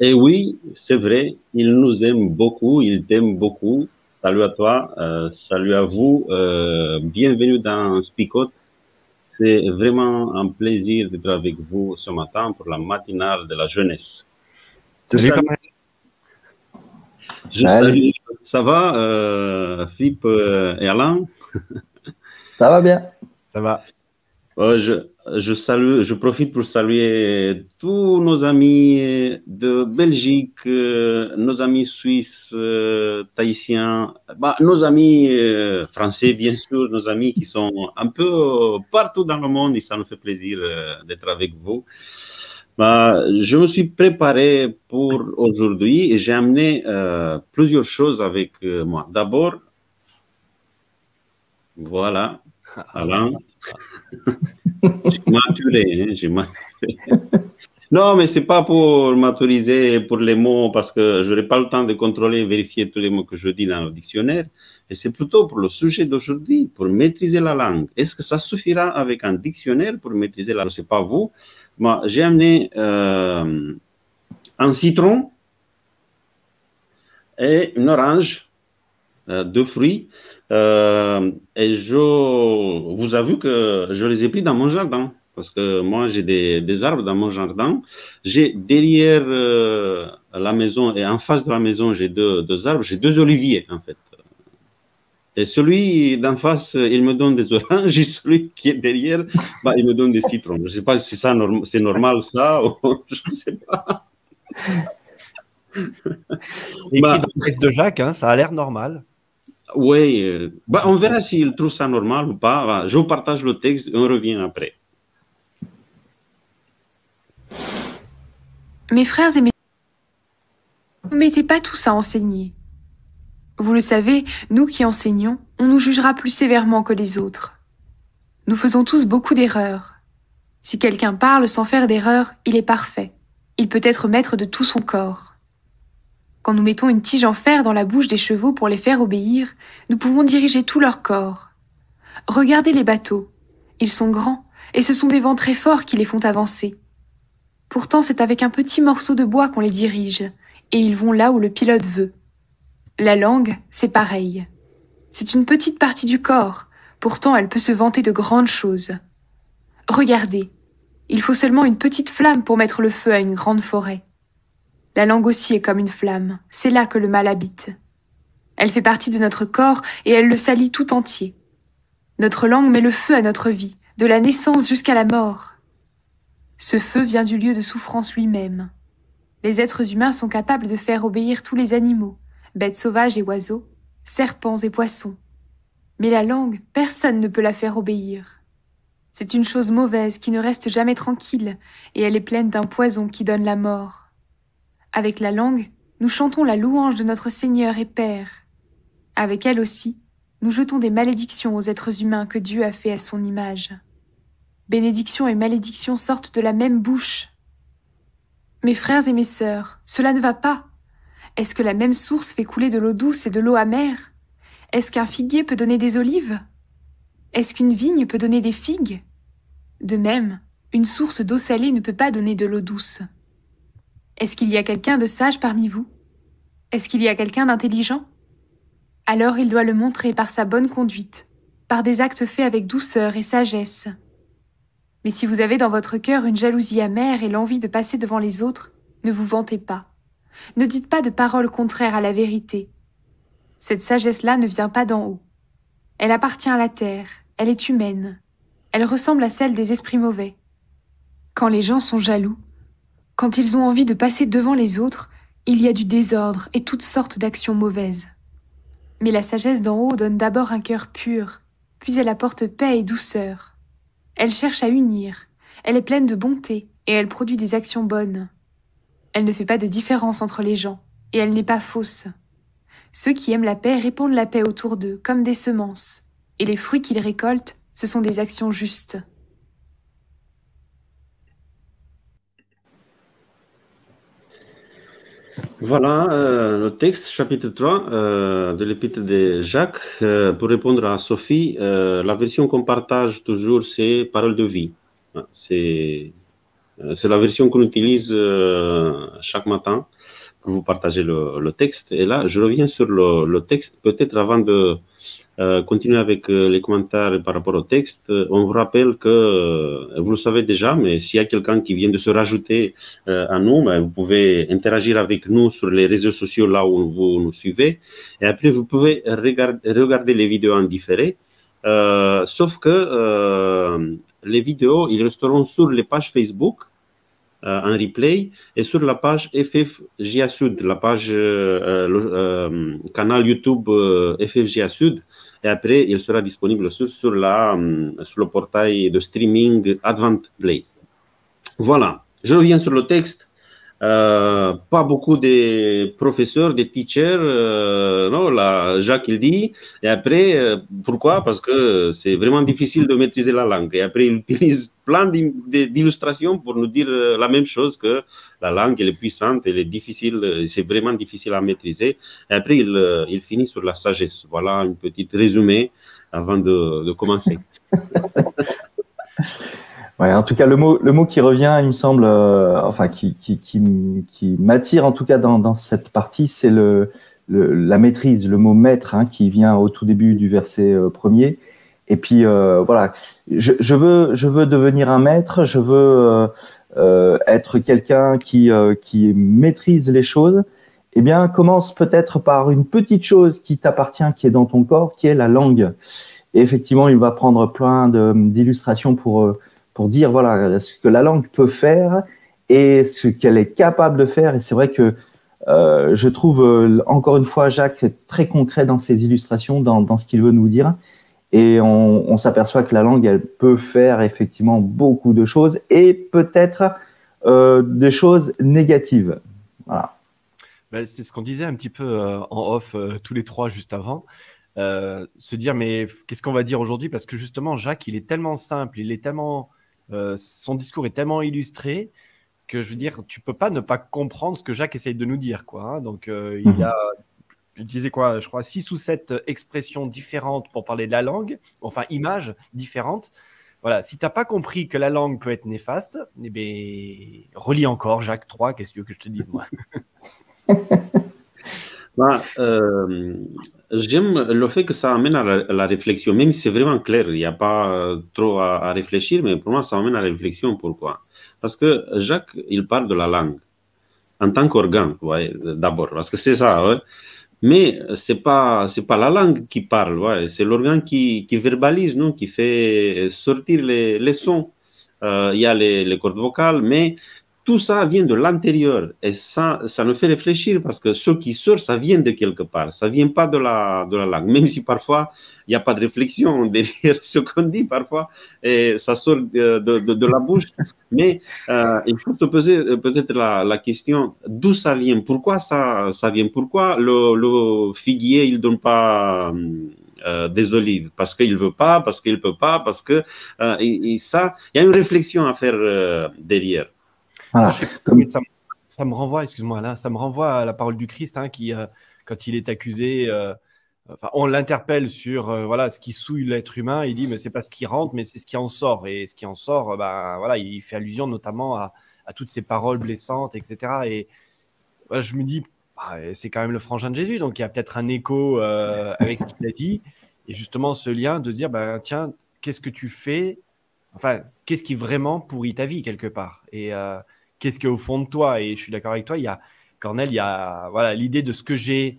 Et oui, c'est vrai, il nous aime beaucoup, il t'aime beaucoup. Salut à toi, euh, salut à vous. Euh, bienvenue dans Spicot. C'est vraiment un plaisir d'être avec vous ce matin pour la matinale de la jeunesse. Salut, Je salue. Ça va, euh, Philippe euh, et Alain? Ça va bien. Ça va. Euh, je, je, salue, je profite pour saluer tous nos amis de Belgique, euh, nos amis suisses, euh, tahitiens, bah, nos amis euh, français, bien sûr, nos amis qui sont un peu partout dans le monde et ça nous fait plaisir d'être avec vous. Bah, je me suis préparé pour aujourd'hui et j'ai amené plusieurs choses avec moi. D'abord, voilà, Alain. J'ai maturé, hein, j'ai maturé. Non, mais c'est pas pour maturiser pour les mots parce que je n'aurai pas le temps de contrôler et vérifier tous les mots que je dis dans le dictionnaire. Et c'est plutôt pour le sujet d'aujourd'hui, pour maîtriser la langue. Est-ce que ça suffira avec un dictionnaire pour maîtriser la langue? Je ne sais pas vous. Moi, j'ai amené euh, un citron et une orange, euh, deux fruits. Euh, et je vous avoue que je les ai pris dans mon jardin. Parce que moi, j'ai des, des, arbres dans mon jardin. J'ai derrière euh, la maison et en face de la maison, j'ai deux, deux, arbres. J'ai deux oliviers, en fait. Et celui d'en face, il me donne des oranges. Et celui qui est derrière, bah, il me donne des citrons. Je ne sais pas si ça, c'est normal, ça, ou je ne sais pas. Écrit bah, dans le texte de Jacques, hein, ça a l'air normal. Oui, euh, bah, on verra s'il trouve ça normal ou pas. Je vous partage le texte et on revient après. Mes frères et mes ne mettez pas tout ça à enseigner. Vous le savez, nous qui enseignons, on nous jugera plus sévèrement que les autres. Nous faisons tous beaucoup d'erreurs. Si quelqu'un parle sans faire d'erreur, il est parfait. Il peut être maître de tout son corps. Quand nous mettons une tige en fer dans la bouche des chevaux pour les faire obéir, nous pouvons diriger tout leur corps. Regardez les bateaux. Ils sont grands, et ce sont des vents très forts qui les font avancer. Pourtant, c'est avec un petit morceau de bois qu'on les dirige, et ils vont là où le pilote veut. La langue, c'est pareil. C'est une petite partie du corps, pourtant elle peut se vanter de grandes choses. Regardez, il faut seulement une petite flamme pour mettre le feu à une grande forêt. La langue aussi est comme une flamme, c'est là que le mal habite. Elle fait partie de notre corps et elle le salit tout entier. Notre langue met le feu à notre vie, de la naissance jusqu'à la mort. Ce feu vient du lieu de souffrance lui-même. Les êtres humains sont capables de faire obéir tous les animaux, bêtes sauvages et oiseaux, serpents et poissons. Mais la langue, personne ne peut la faire obéir. C'est une chose mauvaise qui ne reste jamais tranquille, et elle est pleine d'un poison qui donne la mort. Avec la langue, nous chantons la louange de notre Seigneur et Père. Avec elle aussi, nous jetons des malédictions aux êtres humains que Dieu a fait à son image. Bénédiction et malédiction sortent de la même bouche. Mes frères et mes sœurs, cela ne va pas. Est-ce que la même source fait couler de l'eau douce et de l'eau amère? Est-ce qu'un figuier peut donner des olives? Est-ce qu'une vigne peut donner des figues? De même, une source d'eau salée ne peut pas donner de l'eau douce. Est-ce qu'il y a quelqu'un de sage parmi vous? Est-ce qu'il y a quelqu'un d'intelligent? Alors il doit le montrer par sa bonne conduite, par des actes faits avec douceur et sagesse. Mais si vous avez dans votre cœur une jalousie amère et l'envie de passer devant les autres, ne vous vantez pas. Ne dites pas de paroles contraires à la vérité. Cette sagesse-là ne vient pas d'en haut. Elle appartient à la terre, elle est humaine. Elle ressemble à celle des esprits mauvais. Quand les gens sont jaloux, quand ils ont envie de passer devant les autres, il y a du désordre et toutes sortes d'actions mauvaises. Mais la sagesse d'en haut donne d'abord un cœur pur, puis elle apporte paix et douceur. Elle cherche à unir, elle est pleine de bonté et elle produit des actions bonnes. Elle ne fait pas de différence entre les gens, et elle n'est pas fausse. Ceux qui aiment la paix répandent la paix autour d'eux, comme des semences, et les fruits qu'ils récoltent, ce sont des actions justes. Voilà euh, le texte, chapitre 3 euh, de l'épître de Jacques. Euh, pour répondre à Sophie, la version qu'on partage toujours, c'est Parole de vie. C'est la version qu'on utilise chaque matin pour vous partager le, texte. Et là, je reviens sur le texte, peut-être avant de euh, continuer avec euh, les commentaires par rapport au texte. On vous rappelle que, euh, vous le savez déjà, mais s'il y a quelqu'un qui vient de se rajouter à nous, ben, vous pouvez interagir avec nous sur les réseaux sociaux là où vous nous suivez. Et après, vous pouvez regarder, les vidéos en différé. sauf que les vidéos, ils resteront sur les pages Facebook en replay et sur la page FFGA Sud, la page canal YouTube FFGA Sud. Et après, il sera disponible sur, euh, sur le portail de streaming Advent Play. Voilà, je reviens sur le texte. Euh, pas beaucoup de professeurs, de teachers, euh, non, là, Jacques il dit. Et après, euh, pourquoi? Parce que c'est vraiment difficile de maîtriser la langue. Et après, il utilise plein d'illustrations pour nous dire la même chose que la langue, elle est puissante, elle est difficile, c'est vraiment difficile à maîtriser. Et après, il, il finit sur la sagesse. Voilà une petite résumé avant de commencer. Ouais, en tout cas, le mot, le mot qui revient, il me semble, euh, enfin, qui, qui, qui, qui m'attire en tout cas dans, dans cette partie, c'est le, le, la maîtrise, le mot maître hein, qui vient au tout début du verset euh, premier. Et puis euh, voilà, je, je, veux, je veux devenir un maître, je veux euh, être quelqu'un qui, qui maîtrise les choses. Eh bien, commence peut-être par une petite chose qui t'appartient, qui est dans ton corps, qui est la langue. Et effectivement, il va prendre plein d'illustrations pour pour dire voilà ce que la langue peut faire et ce qu'elle est capable de faire. Et c'est vrai que euh, je trouve euh, encore une fois Jacques très concret dans ses illustrations, dans, dans ce qu'il veut nous dire. Et on, s'aperçoit que la langue, elle peut faire effectivement beaucoup de choses et peut-être euh, des choses négatives. Voilà. Ben, c'est ce qu'on disait un petit peu en off tous les trois juste avant. se dire mais qu'est-ce qu'on va dire aujourd'hui? Parce que justement Jacques il est tellement simple, il est tellement euh, son discours est tellement illustré que je veux dire, tu peux pas ne pas comprendre ce que Jacques essaye de nous dire, quoi. Hein. Donc, euh, il y a, il disait quoi, je crois, six ou sept expressions différentes pour parler de la langue, enfin, images différentes. Voilà, si tu n'as pas compris que la langue peut être néfaste, eh bien, relis encore Jacques 3, qu'est-ce que tu veux que je te dise, moi? bah, euh, J'aime le fait que ça amène à la, réflexion, même si c'est vraiment clair, il n'y a pas euh, trop à, réfléchir, mais pour moi, ça amène à la réflexion. Pourquoi? Parce que Jacques, il parle de la langue en tant qu'organe, d'abord, parce que c'est ça. Mais c'est pas c'est pas la langue qui parle, c'est l'organe qui, verbalise, non, qui fait sortir les, sons. Euh, il y a les cordes vocales, mais tout ça vient de l'intérieur et ça, ça nous fait réfléchir parce que ce qui sort, ça vient de quelque part, ça vient pas de la, de la langue, même si parfois il n'y a pas de réflexion derrière ce qu'on dit parfois et ça sort de, de, la bouche. Mais euh, il faut se poser euh, peut-être la, la, question d'où ça vient, pourquoi ça, ça vient, pourquoi le, figuier il donne pas euh, des olives? Parce qu'il veut pas, parce qu'il peut pas, parce que et, ça, il y a une réflexion à faire derrière. Voilà. Comme... ça, ça, me renvoie, excuse-moi, là, ça me renvoie à la parole du Christ hein, qui, euh, quand il est accusé, euh, enfin, on l'interpelle sur euh, voilà ce qui souille l'être humain. Il dit mais c'est pas ce qui rentre, mais c'est ce qui en sort. Et ce qui en sort, ben voilà, il fait allusion notamment à, à toutes ces paroles blessantes, etc. Et voilà, je me dis bah, c'est quand même le frangin de Jésus, donc il y a peut-être un écho avec ce qu'il a dit. Et justement, ce lien de se dire, ben, tiens, qu'est-ce que tu fais? Enfin, qu'est-ce qui vraiment pourrit ta vie quelque part? Et qu'est-ce qui est au fond de toi? Et je suis d'accord avec toi, il y a, Cornel, il y a voilà, l'idée de ce que j'ai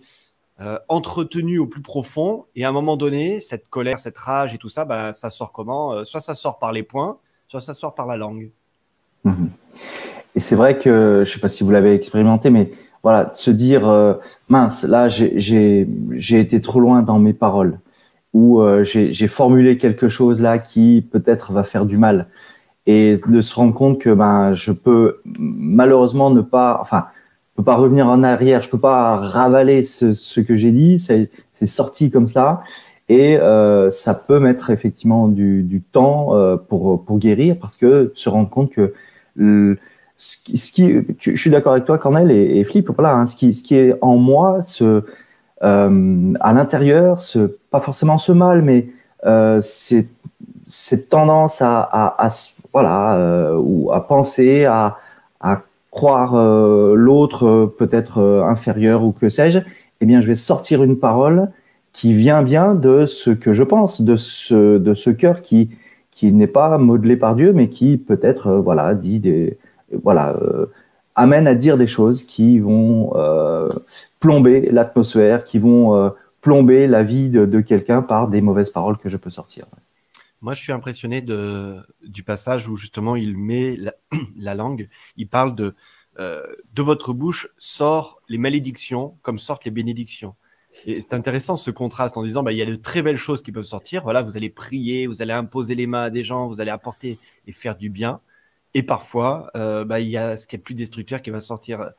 euh, entretenu au plus profond. Et à un moment donné, cette colère, cette rage et tout ça, ben, ça sort comment? Euh, Soit ça sort par les points, soit ça sort par la langue. Mhm. Et c'est vrai que, je ne sais pas si vous l'avez expérimenté, mais voilà, se dire euh, mince, là j'ai été trop loin dans mes paroles ou j'ai formulé quelque chose là qui peut-être va faire du mal et de se rendre compte que ben je peux malheureusement ne pas, enfin, je peux pas revenir en arrière, je peux pas ravaler ce, que j'ai dit, c'est sorti comme ça. Et euh, ça peut mettre effectivement du, du temps euh, pour pour guérir parce que se rendre compte que ce qui, je suis d'accord avec toi Cornel et, et Flip, voilà, hein, ce qui ce qui est en moi, ce euh, à l'intérieur, ce pas forcément ce mal, mais euh, cette tendance à, à, à voilà euh, ou à penser à, croire euh, l'autre euh, peut-être inférieur ou que sais-je, eh bien je vais sortir une parole qui vient bien de ce que je pense, de ce de ce cœur qui n'est pas modelé par Dieu, mais qui peut-être voilà dit des voilà amène à dire des choses qui vont plomber l'atmosphère, qui vont plomber la vie de quelqu'un par des mauvaises paroles que je peux sortir. Moi, je suis impressionné du passage où justement il met la, la langue. Il parle de euh, de votre bouche sort les malédictions comme sortent les bénédictions. Et c'est intéressant ce contraste en disant bah, il y a de très belles choses qui peuvent sortir. Voilà, vous allez prier, vous allez imposer les mains à des gens, vous allez apporter et faire du bien. Et parfois, euh, bah, il y a ce qui est plus destructeur qui va sortir.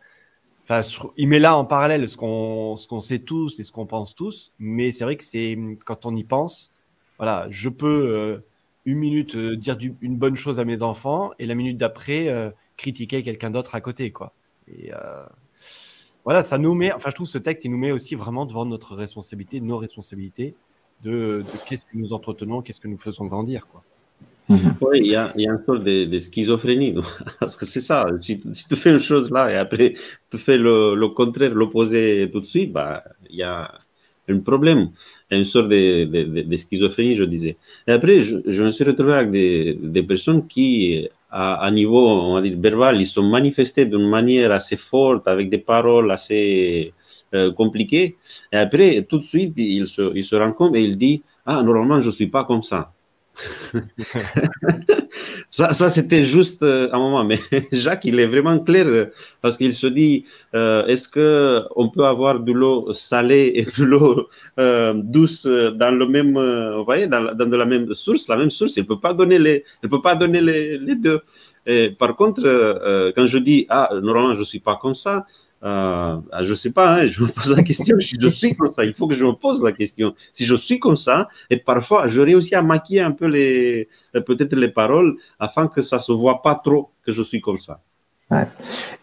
Il met là en parallèle ce qu'on qu'on sait tous et ce qu'on pense tous. Mais c'est vrai que c'est quand on y pense, voilà, je peux euh, une minute euh, dire une bonne chose à mes enfants et la minute d'après euh, critiquer quelqu'un d'autre à côté, quoi. Et voilà, ça nous met, enfin, je trouve ce texte, il nous met aussi vraiment devant notre responsabilité, nos responsabilités de, qu'est-ce que nous entretenons, qu'est-ce que nous faisons grandir, quoi. Mhm. Oui, il y a, y a une sorte de, de schizophrénie, parce que c'est ça. Si, si, tu fais une chose là et après tu fais le, le contraire, l'opposé tout de suite, bah, il y a un problème une sorte de, de, schizophrénie, je disais. Et après, je, je me suis retrouvé avec des, des personnes qui, à, niveau, on va dire, verbal, ils sont manifestés d'une manière assez forte, avec des paroles assez euh, compliquées. Et après, tout de suite, ils ils se rendent compte et ils disent, ah, normalement, je ne suis pas comme ça. ça, ça c'était juste euh, un moment, mais Jacques, il est vraiment clair parce qu'il se dit euh, est-ce que on peut avoir de l'eau salée et de l'eau euh, douce dans le même, vous voyez, dans, de la même source, la même source, il peut pas donner les, il peut pas donner les, deux. Par contre, quand je dis ah normalement je suis pas comme ça, euh, je ne sais pas, hein, je me pose la question, si je suis comme ça, il faut que je me pose la question. Si je suis comme ça, et parfois je réussis à maquiller un peu les, peut-être les paroles afin que ça se voit pas trop que je suis comme ça. Ouais.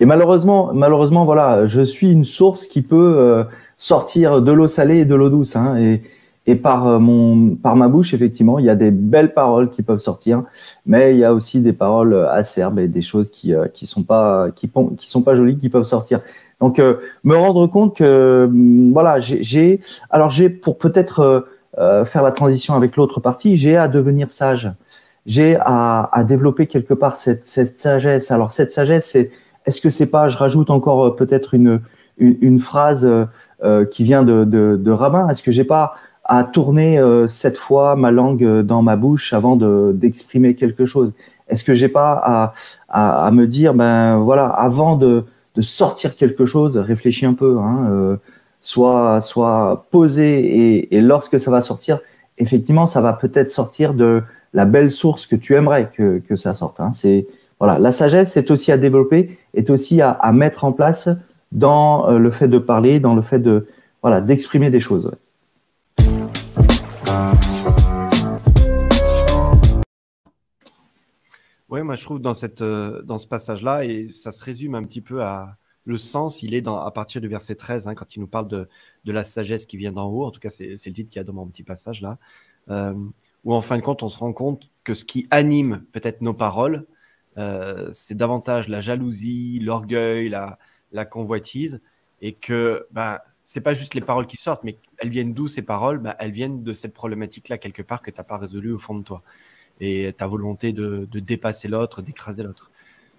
Et malheureusement, malheureusement, voilà, je suis une source qui peut euh, sortir de l'eau salée et de l'eau douce. Hein, et, et par euh, mon, par ma bouche, effectivement, il y a des belles paroles qui peuvent sortir, mais il y a aussi des paroles acerbes et des choses qui euh, qui sont pas qui, qui sont pas jolies qui peuvent sortir. Donc, euh, me rendre compte que, hum, voilà, j'ai, alors j'ai pour peut-être euh, euh, faire la transition avec l'autre partie, j'ai à devenir sage. J'ai à, développer quelque part cette, sagesse. Alors, cette sagesse, c'est, est-ce que c'est pas, je rajoute encore euh, peut-être une, une, phrase euh, qui vient de, de, de rabbin? Est-ce que j'ai pas à tourner cette fois ma langue dans ma bouche avant de, d'exprimer quelque chose Est-ce que j'ai pas à, à, à me dire, ben voilà, avant de de sortir quelque chose, réfléchis un peu, hein, euh, soit, soit posé et, et, lorsque ça va sortir, effectivement, ça va peut-être sortir de la belle source que tu aimerais que, que ça sorte. Hein. C'est voilà, la sagesse est aussi à développer, est aussi à, à mettre en place dans euh, le fait de parler, dans le fait de voilà d'exprimer des choses. Ouais, moi je trouve dans, cette, euh, dans ce passage-là, et ça se résume un petit peu à le sens, il est dans, à partir du verset 13, hein, quand il nous parle de, de, la sagesse qui vient d'en haut, en tout cas c'est le titre qu'il y a dans mon petit passage là, euh, où en fin de compte on se rend compte que ce qui anime peut-être nos paroles, euh, c'est davantage la jalousie, l'orgueil, la, la convoitise, et que ben, c'est pas juste les paroles qui sortent, mais elles viennent d'où ces paroles? Ben, Elles viennent de cette problématique-là quelque part que tu n'as pas résolue au fond de toi et ta volonté de, de dépasser l'autre, d'écraser l'autre.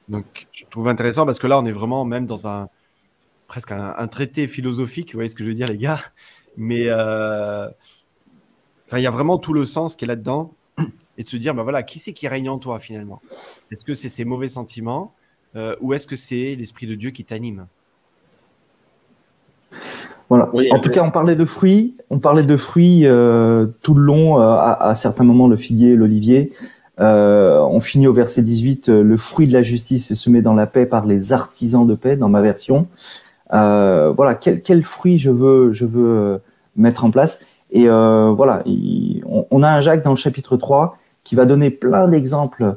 Donc, je trouve intéressant parce que là, on est vraiment même dans un presque un, traité philosophique, vous voyez ce que je veux dire, les gars. Mais euh, il y a vraiment tout le sens qui est là-dedans et de se dire, ben voilà, qui c'est qui règne en toi finalement? Est-ce que c'est ces mauvais sentiments euh, ou est-ce que c'est l'esprit de Dieu qui t'anime? Voilà. en tout cas, on parlait de fruits. On parlait de fruits euh, tout le long. Euh, à, à, certains moments, le figuier, l'olivier. Euh, on finit au verset 18. le fruit de la justice est semé dans la paix par les artisans de paix, dans ma version. voilà. Quel, quel, fruit je veux, je veux mettre en place. Et voilà. on, on, a un Jacques dans le chapitre 3 qui va donner plein d'exemples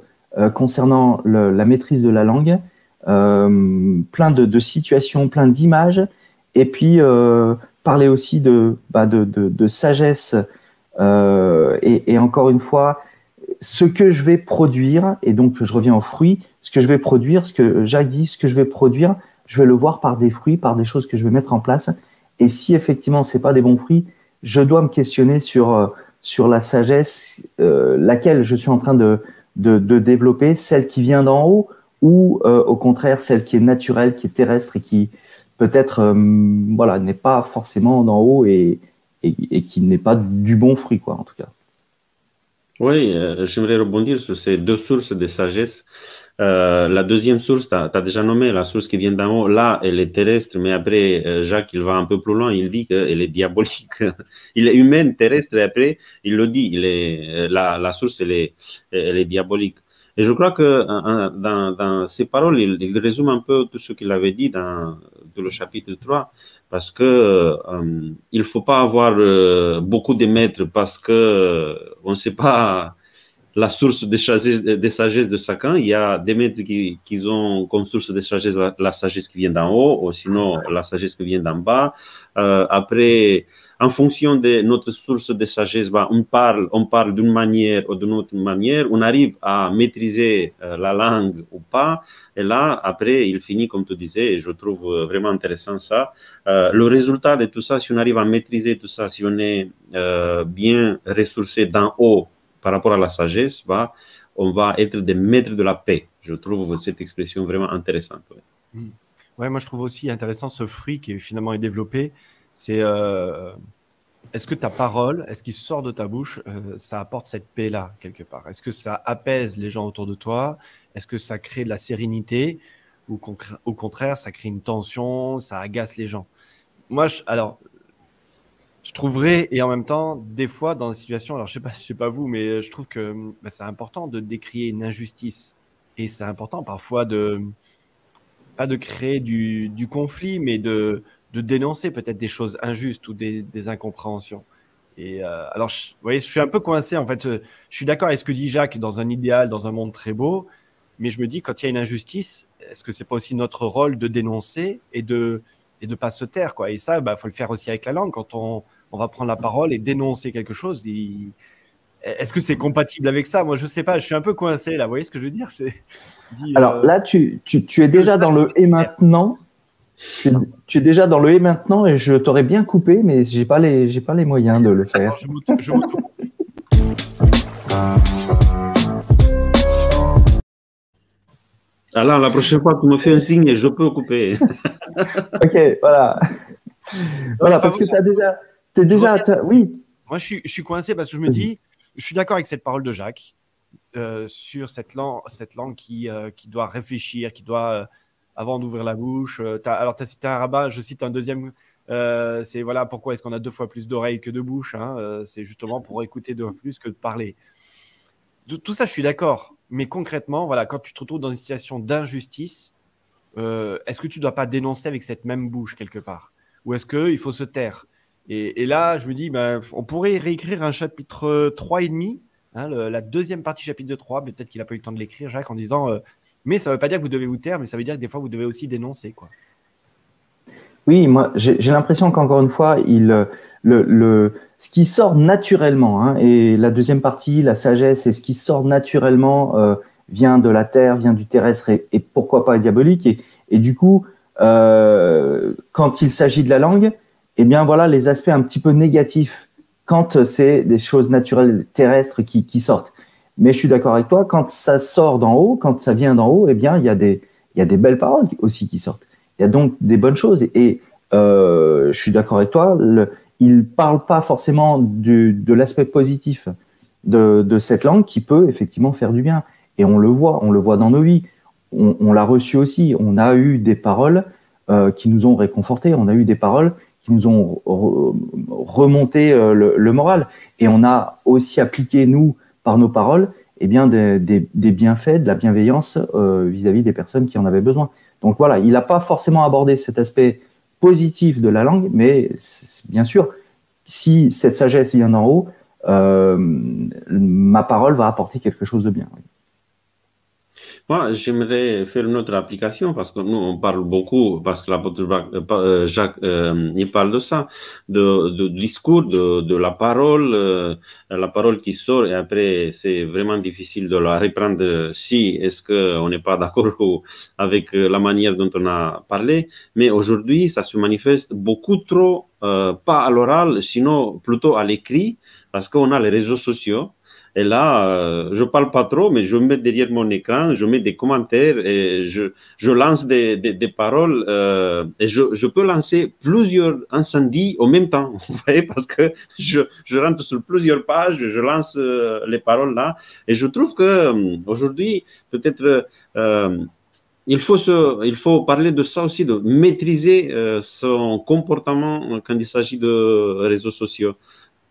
concernant le, la maîtrise de la langue. plein de, de situations, plein d'images et puis euh, parler aussi de, bah, de, de, de, sagesse euh, et, et, encore une fois, ce que je vais produire, et donc je reviens aux fruits, ce que je vais produire, ce que Jacques dit, ce que je vais produire, je vais le voir par des fruits, par des choses que je vais mettre en place. Et si effectivement c'est pas des bons fruits, je dois me questionner sur euh, sur la sagesse, euh, laquelle je suis en train de, de, de développer, celle qui vient d'en haut ou euh, au contraire celle qui est naturelle, qui est terrestre et qui peut-être euh, voilà, n'est pas forcément d'en haut et, et, qui n'est pas du bon fruit, quoi, en tout cas. Oui, euh, j'aimerais rebondir sur ces deux sources de sagesse. Euh, la deuxième source, tu as, déjà nommé la source qui vient d'en haut. Là, elle est terrestre, mais après, Jacques, il va un peu plus loin. Il dit qu'elle est diabolique. il est humaine, terrestre, et après, il le dit. Il est, la, la source, elle est, elle est diabolique. Et je crois que dans, dans ces paroles, il, il, résume un peu tout ce qu'il avait dit dans, le chapitre 3, parce que euh, il faut pas avoir euh, beaucoup de maîtres parce que euh, on ne sait pas la source de sagesse, de sagesse de chacun. Il y a des maîtres qui, qui ont comme source de sagesse la, sagesse qui vient d'en haut, ou sinon la sagesse qui vient d'en bas. Après, en fonction de notre source de sagesse, bah, on parle, on parle d'une manière ou d'une autre manière, on arrive à maîtriser euh, la langue ou pas. Et là, après, il finit, comme tu disais, et je trouve vraiment intéressant ça. Euh, le résultat de tout ça, si on arrive à maîtriser tout ça, si on est euh, bien ressourcé d'en haut par rapport à la sagesse, bah, on va être des maîtres de la paix. Je trouve cette expression vraiment intéressante. Ouais. Mm. ouais moi je trouve aussi intéressant ce fruit qui finalement est développé. C'est euh, est-ce que ta parole, est-ce qu'il sort de ta bouche, euh, ça apporte cette paix-là quelque part? Est-ce que ça apaise les gens autour de toi? Est-ce que ça crée de la sérénité? Ou au contraire, ça crée une tension, ça agace les gens? Moi, alors, je trouverais, et en même temps, des fois, dans des situations, alors je sais pas, je sais pas vous, mais je trouve que bah, c'est important de décrier une injustice. Et c'est important parfois de, pas de créer du conflit, mais de, de dénoncer peut-être des choses injustes ou des, des incompréhensions. Et euh, alors, je, vous voyez, je suis un peu coincé en fait. Je, suis d'accord avec ce que dit Jacques dans un idéal, dans un monde très beau, mais je me dis quand il y a une injustice, est-ce que c'est pas aussi notre rôle de dénoncer et de et de pas se taire quoi? Et ça, bah, faut le faire aussi avec la langue quand on, on va prendre la parole et dénoncer quelque chose. Est-ce que c'est compatible avec ça? Moi, je sais pas. Je suis un peu coincé là. Vous voyez ce que je veux dire? C'est alors euh, là, tu, tu, tu es déjà dans le et maintenant tu, es déjà dans le et maintenant et je t'aurais bien coupé, mais j'ai pas les, j'ai pas les moyens de le faire. Je je Alors, la prochaine fois, tu me fais un signe et je peux couper. ok, voilà. Voilà, parce que tu as déjà. Es déjà oui. Moi, je suis, je suis coincé parce que je me dis, je suis d'accord avec cette parole de Jacques euh, sur cette langue, cette langue qui, euh, qui doit réfléchir, qui doit euh, avant d'ouvrir la bouche. Euh, alors, tu as cité un rabbin, je cite un deuxième. Euh, c'est voilà pourquoi est-ce qu'on a deux fois plus d'oreilles que de bouches. Hein, euh, c'est justement pour écouter deux fois plus que de parler. tout ça, je suis d'accord. Mais concrètement, voilà, quand tu te retrouves dans une situation d'injustice, est-ce que tu ne dois pas dénoncer avec cette même bouche quelque part? Ou est-ce qu'il faut se taire? Et, là, je me dis, ben, on pourrait réécrire un chapitre 3 et demi, hein, la deuxième partie chapitre 3, peut-être qu'il n'a pas eu le temps de l'écrire, Jacques, en disant mais ça ne veut pas dire que vous devez vous taire, mais ça veut dire que des fois, vous devez aussi dénoncer. Quoi. Oui, moi, j'ai l'impression qu'encore une fois, il, le, le, ce qui sort naturellement, hein, et la deuxième partie, la sagesse, et ce qui sort naturellement euh, vient de la terre, vient du terrestre, et, pourquoi pas diabolique. Et, du coup, euh, quand il s'agit de la langue, eh bien voilà les aspects un petit peu négatifs quand c'est des choses naturelles terrestres qui sortent. Mais je suis d'accord avec toi, quand ça sort d'en haut, quand ça vient d'en haut, eh bien, il y, a des, belles paroles aussi qui sortent. Il y a donc des bonnes choses. Et euh, je suis d'accord avec toi, il ne parle pas forcément de l'aspect positif de, cette langue qui peut effectivement faire du bien. Et on le voit, on le voit dans nos vies. On, l'a reçu aussi. On a eu des paroles euh, qui nous ont réconfortés. On a eu des paroles qui nous ont remonté le, moral. Et on a aussi appliqué, nous, par nos paroles, eh bien, des, des, bienfaits, de la bienveillance vis-à-vis des personnes qui en avaient besoin. Donc voilà, il n'a pas forcément abordé cet aspect positif de la langue, mais bien sûr, si cette sagesse vient d'en haut, euh, ma parole va apporter quelque chose de bien. Moi, j'aimerais faire une autre application parce que nous, on parle beaucoup, parce que l'apôtre euh, Jacques, euh, il parle de ça, de, discours, de, la parole, euh, la parole qui sort et après, c'est vraiment difficile de la reprendre si est-ce qu'on n'est pas d'accord avec la manière dont on a parlé. Mais aujourd'hui, ça se manifeste beaucoup trop, pas à l'oral, sinon plutôt à l'écrit, parce qu'on a les réseaux sociaux et là, euh, je parle pas trop, mais je mets derrière mon écran, je mets des commentaires et je, je lance des, des, des paroles euh, et je, je, peux lancer plusieurs incendies en même temps, vous voyez, parce que je, je rentre sur plusieurs pages, je lance euh, les paroles là et je trouve que euh, aujourd'hui, peut-être euh, il faut, se, il faut parler de ça aussi, de maîtriser son comportement quand il s'agit de réseaux sociaux.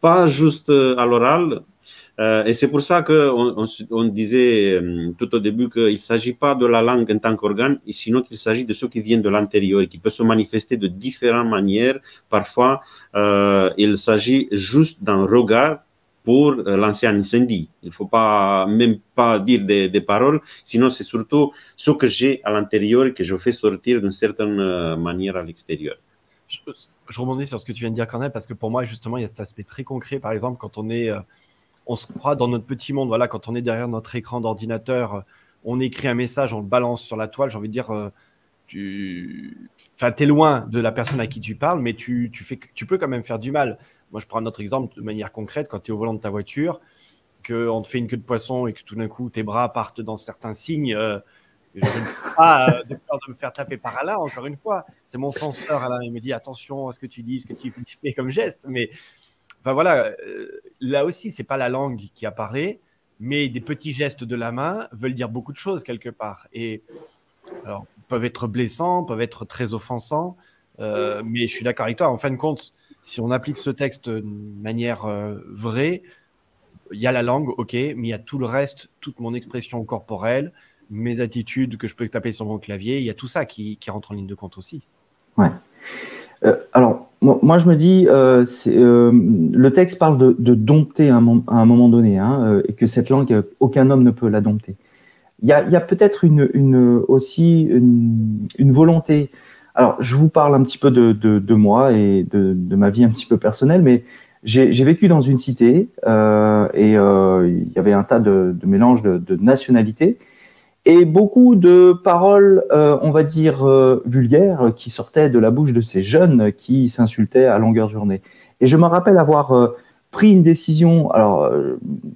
Pas juste à l'oral, euh, et c'est pour ça qu'on on, disait euh, tout au début qu'il ne s'agit pas de la langue en tant qu'organe, sinon qu'il s'agit de ce qui vient de l'intérieur et qui peut se manifester de différentes manières. Parfois, euh, il s'agit juste d'un regard pour lancer un incendie. Il ne faut pas même pas dire des, paroles, sinon c'est surtout ce que j'ai à l'intérieur que je fais sortir d'une certaine manière à l'extérieur. Je, je, rebondis sur ce que tu viens de dire, Cornel, parce que pour moi, justement, il y a cet aspect très concret. Par exemple, quand on est on se croit dans notre petit monde. Voilà, quand on est derrière notre écran d'ordinateur, on écrit un message, on le balance sur la toile. J'ai envie de dire, euh, tu es loin de la personne à qui tu parles, mais tu, peux quand même faire du mal. Moi, je prends un autre exemple de manière concrète. Quand tu es au volant de ta voiture, qu'on te fait une queue de poisson et que tout d'un coup, tes bras partent dans certains signes. Euh, je ne sais pas euh, de peur de me faire taper par là, encore une fois. C'est mon censeur, Alain. Il me dit attention à ce que tu dis, ce que tu fais comme geste. Mais Enfin voilà, euh, là aussi, c'est pas la langue qui a parlé, mais des petits gestes de la main veulent dire beaucoup de choses quelque part. Et alors, peuvent être blessants, peuvent être très offensants, euh, mais je suis d'accord avec toi. En fin de compte, si on applique ce texte de manière euh, vraie, il y a la langue, ok, mais il y a tout le reste, toute mon expression corporelle, mes attitudes que je peux taper sur mon clavier, il y a tout ça qui, rentre en ligne de compte aussi. Ouais. Alors, moi, je me dis, euh, euh, le texte parle de, de dompter à un, moment donné, hein, et que cette langue, aucun homme ne peut la dompter. Il y a, a peut-être une, une, aussi une, une, volonté. Alors, je vous parle un petit peu de, de, de moi et de, ma vie un petit peu personnelle, mais j'ai vécu dans une cité euh, et il y avait un tas de, mélanges de nationalités et beaucoup de paroles, euh, on va dire, euh, vulgaires qui sortaient de la bouche de ces jeunes qui s'insultaient à longueur de journée. Et je me rappelle avoir euh, pris une décision, alors,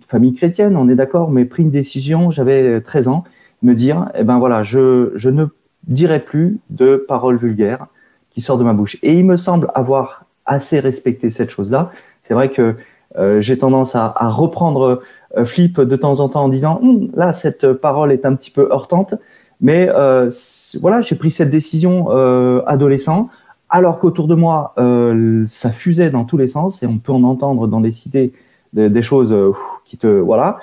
famille chrétienne, on est d'accord, mais pris une décision, j'avais 13 ans, me dire, eh ben voilà, je, je ne dirai plus de paroles vulgaires qui sortent de ma bouche. Et il me semble avoir assez respecté cette chose-là. C'est vrai que j'ai tendance à, reprendre euh, Flip de temps en temps en disant hum, là cette parole est un petit peu heurtante, mais euh, voilà j'ai pris cette décision euh, adolescent alors qu'autour de moi ça fusait dans tous les sens et on peut en entendre dans des cités des, choses qui te voilà.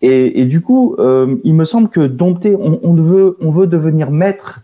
Et, du coup, il me semble que dompter, on, veut, on veut devenir maître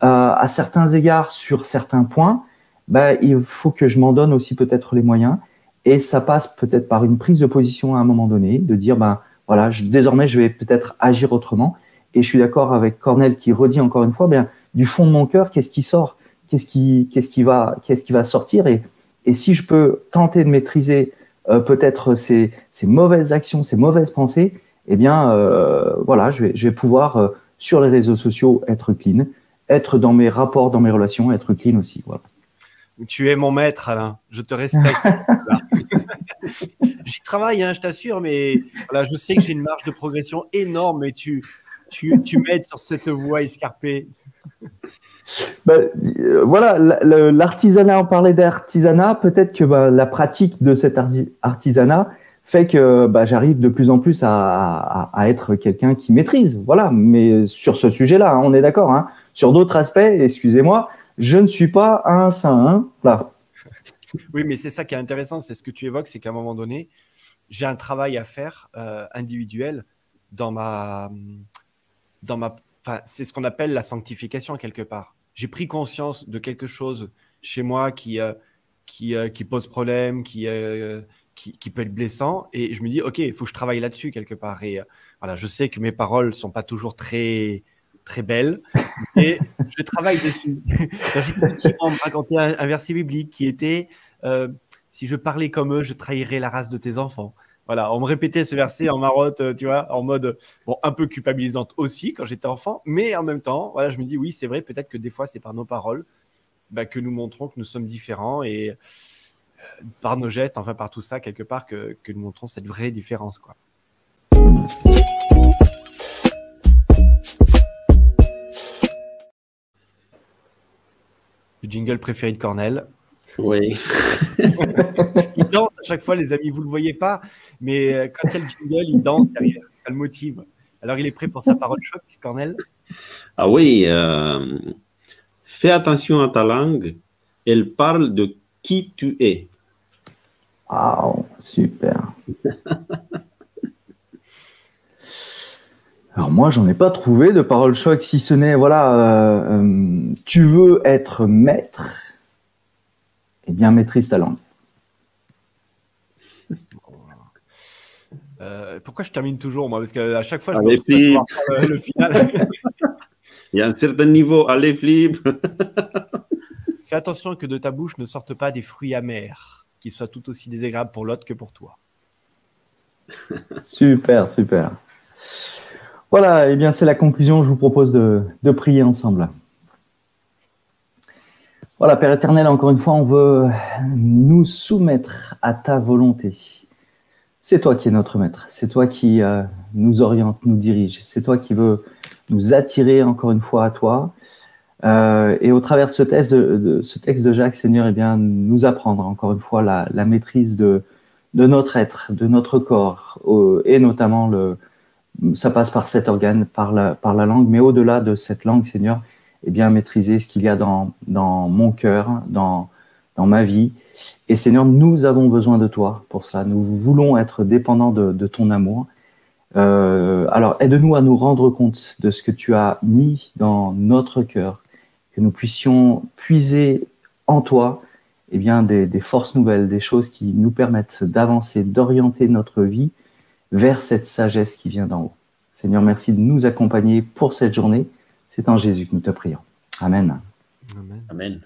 à certains égards sur certains points. Bah, il faut que je m'en donne aussi peut-être les moyens. Et ça passe peut-être par une prise de position à un moment donné, de dire, ben voilà, je, désormais je vais peut-être agir autrement. Et je suis d'accord avec Cornel qui redit encore une fois, bien du fond de mon cœur, qu'est-ce qui sort, qu'est-ce qui, qu'est-ce qui va, qu'est-ce qui va sortir? Et, et si je peux tenter de maîtriser euh, peut-être ces, ces mauvaises actions, ces mauvaises pensées, eh bien euh, voilà, je vais, je vais pouvoir euh, sur les réseaux sociaux être clean, être dans mes rapports, dans mes relations, être clean aussi. Voilà. Tu es mon maître, Alain. Je te respecte. J'y travaille, hein, je t'assure, mais voilà, je sais que j'ai une marge de progression énorme, mais tu, tu, tu m'aides sur cette voie escarpée. Euh, voilà, l'artisanat, on parlait d'artisanat, peut-être que bah, la pratique de cet artisanat fait que bah, j'arrive de plus en plus à, à, être quelqu'un qui maîtrise. Voilà, mais sur ce sujet-là, hein, on est d'accord. Hein. Sur d'autres aspects, excusez-moi, je ne suis pas un saint. Hein. Là. Oui, mais c'est ça qui est intéressant, c'est ce que tu évoques, c'est qu'à un moment donné, j'ai un travail à faire euh, individuel dans ma, dans ma, c'est ce qu'on appelle la sanctification quelque part. J'ai pris conscience de quelque chose chez moi qui, euh, qui, euh, qui pose problème, qui, qui, qui, peut être blessant, et je me dis, ok, il faut que je travaille là-dessus quelque part. Et voilà, je sais que mes paroles sont pas toujours très très belles, et je travaille dessus. On me racontait un, un, verset biblique qui était si je parlais comme eux, je trahirais la race de tes enfants. Voilà, on me répétait ce verset en marotte, euh, tu vois, en mode bon, un peu culpabilisante aussi quand j'étais enfant, mais en même temps, voilà, je me dis oui, c'est vrai, peut-être que des fois c'est par nos paroles bah, que nous montrons que nous sommes différents et euh, par nos gestes, enfin par tout ça quelque part que, que nous montrons cette vraie différence, quoi. Le jingle préféré de Cornell. Oui. il danse à chaque fois, les amis. Vous ne le voyez pas, mais euh, quand il y a le jingle, il danse derrière. Ça le motive. Alors, il est prêt pour sa parole choc, Cornel Ah oui. Euh, fais attention à ta langue. Elle parle de qui tu es. Ah, super. Alors moi, j'en ai pas trouvé de parole choc, si ce n'est, voilà, euh, euh, tu veux être maître, eh bien, maîtrise ta langue. Euh, pourquoi je termine toujours, moi? Parce qu'à chaque fois, je me retrouve le final. Il y a un certain niveau, allez, flip Fais attention que de ta bouche ne sortent pas des fruits amers, qui soient tout aussi désagréables pour l'autre que pour toi. super, super. Voilà, eh bien, c'est la conclusion. Je vous propose de, prier ensemble. Voilà, Père éternel, encore une fois, on veut nous soumettre à ta volonté. C'est toi qui es notre maître, c'est toi qui euh, nous oriente, nous dirige, c'est toi qui veux nous attirer encore une fois à toi. Euh, et au travers de ce texte de, Jacques, Seigneur, eh bien, nous apprendre encore une fois la, maîtrise de notre être, de notre corps, et notamment le, ça passe par cet organe, par la, langue, mais au-delà de cette langue, Seigneur, eh bien, maîtriser ce qu'il y a dans, mon cœur, dans, ma vie. Et Seigneur, nous avons besoin de toi pour ça. Nous voulons être dépendants de, ton amour. Euh, alors, aide-nous à nous rendre compte de ce que tu as mis dans notre cœur, que nous puissions puiser en toi eh bien, des forces nouvelles, des choses qui nous permettent d'avancer, d'orienter notre vie vers cette sagesse qui vient d'en haut. Seigneur, merci de nous accompagner pour cette journée. C'est en Jésus que nous te prions. Amen. Amen. Amen.